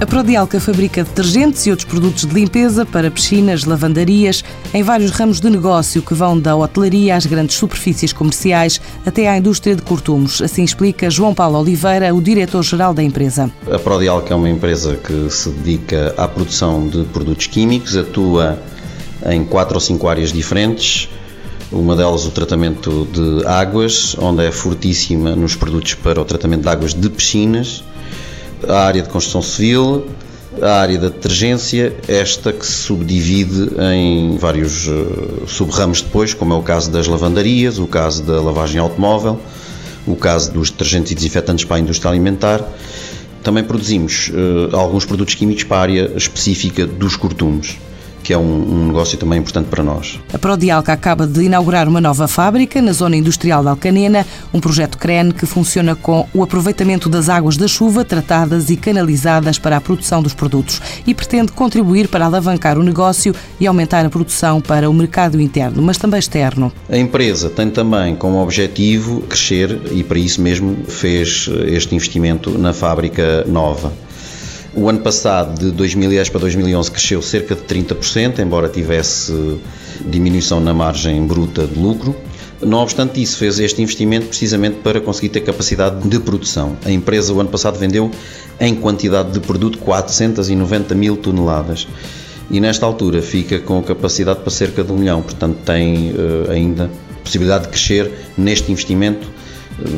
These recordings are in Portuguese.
A Prodialca fabrica detergentes e outros produtos de limpeza para piscinas, lavandarias, em vários ramos de negócio que vão da hotelaria às grandes superfícies comerciais até à indústria de cortumos. Assim explica João Paulo Oliveira, o diretor-geral da empresa. A Prodialca é uma empresa que se dedica à produção de produtos químicos, atua em quatro ou cinco áreas diferentes. Uma delas o tratamento de águas, onde é fortíssima nos produtos para o tratamento de águas de piscinas a área de construção civil, a área da detergência, esta que se subdivide em vários uh, subramos depois, como é o caso das lavandarias, o caso da lavagem automóvel, o caso dos detergentes e desinfetantes para a indústria alimentar. Também produzimos uh, alguns produtos químicos para a área específica dos cortumes que é um, um, negócio também importante para nós. A Prodialca acaba de inaugurar uma nova fábrica na zona industrial de Alcanena, um projeto CREN que funciona com o aproveitamento das águas da chuva tratadas e canalizadas para a produção dos produtos e pretende contribuir para alavancar o negócio e aumentar a produção para o mercado interno, mas também externo. A empresa tem também como objetivo crescer e para isso mesmo fez este investimento na fábrica nova. O ano passado, de 2010 para 2011, cresceu cerca de 30%, embora tivesse diminuição na margem bruta de lucro. Não obstante isso, fez este investimento precisamente para conseguir ter capacidade de produção. A empresa, o ano passado, vendeu em quantidade de produto 490 mil toneladas e nesta altura fica com capacidade para cerca de um milhão, portanto tem uh, ainda possibilidade de crescer neste investimento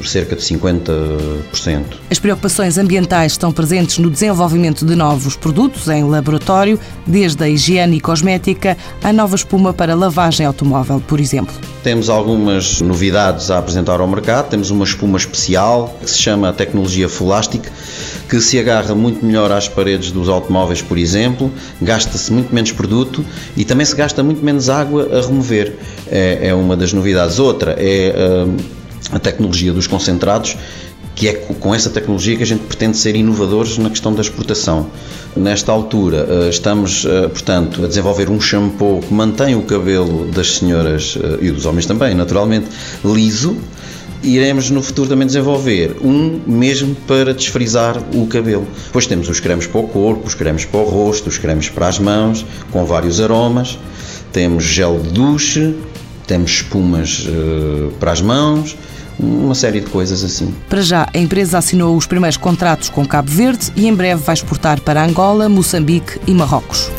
cerca de 50%. As preocupações ambientais estão presentes no desenvolvimento de novos produtos em laboratório, desde a higiene e cosmética à nova espuma para lavagem automóvel, por exemplo. Temos algumas novidades a apresentar ao mercado. Temos uma espuma especial que se chama tecnologia Fulastic, que se agarra muito melhor às paredes dos automóveis, por exemplo, gasta-se muito menos produto e também se gasta muito menos água a remover. É, é uma das novidades. Outra é. Uh, a tecnologia dos concentrados, que é com essa tecnologia que a gente pretende ser inovadores na questão da exportação. Nesta altura, eh, estamos, eh, portanto, a desenvolver um shampoo que mantém o cabelo das senhoras eh, e dos homens também, naturalmente, liso. Iremos no futuro também desenvolver um mesmo para desfrizar o cabelo. Depois temos os cremes para o corpo, os cremes para o rosto, os cremes para as mãos, com vários aromas. Temos gel de duche, temos espumas para as mãos, uma série de coisas assim. Para já, a empresa assinou os primeiros contratos com Cabo Verde e em breve vai exportar para Angola, Moçambique e Marrocos.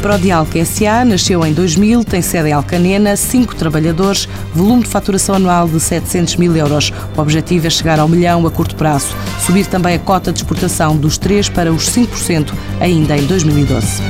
Prodialc SA nasceu em 2000, tem sede em Alcanena, 5 trabalhadores, volume de faturação anual de 700 mil euros. O objetivo é chegar ao milhão a curto prazo. Subir também a cota de exportação dos 3% para os 5% ainda em 2012.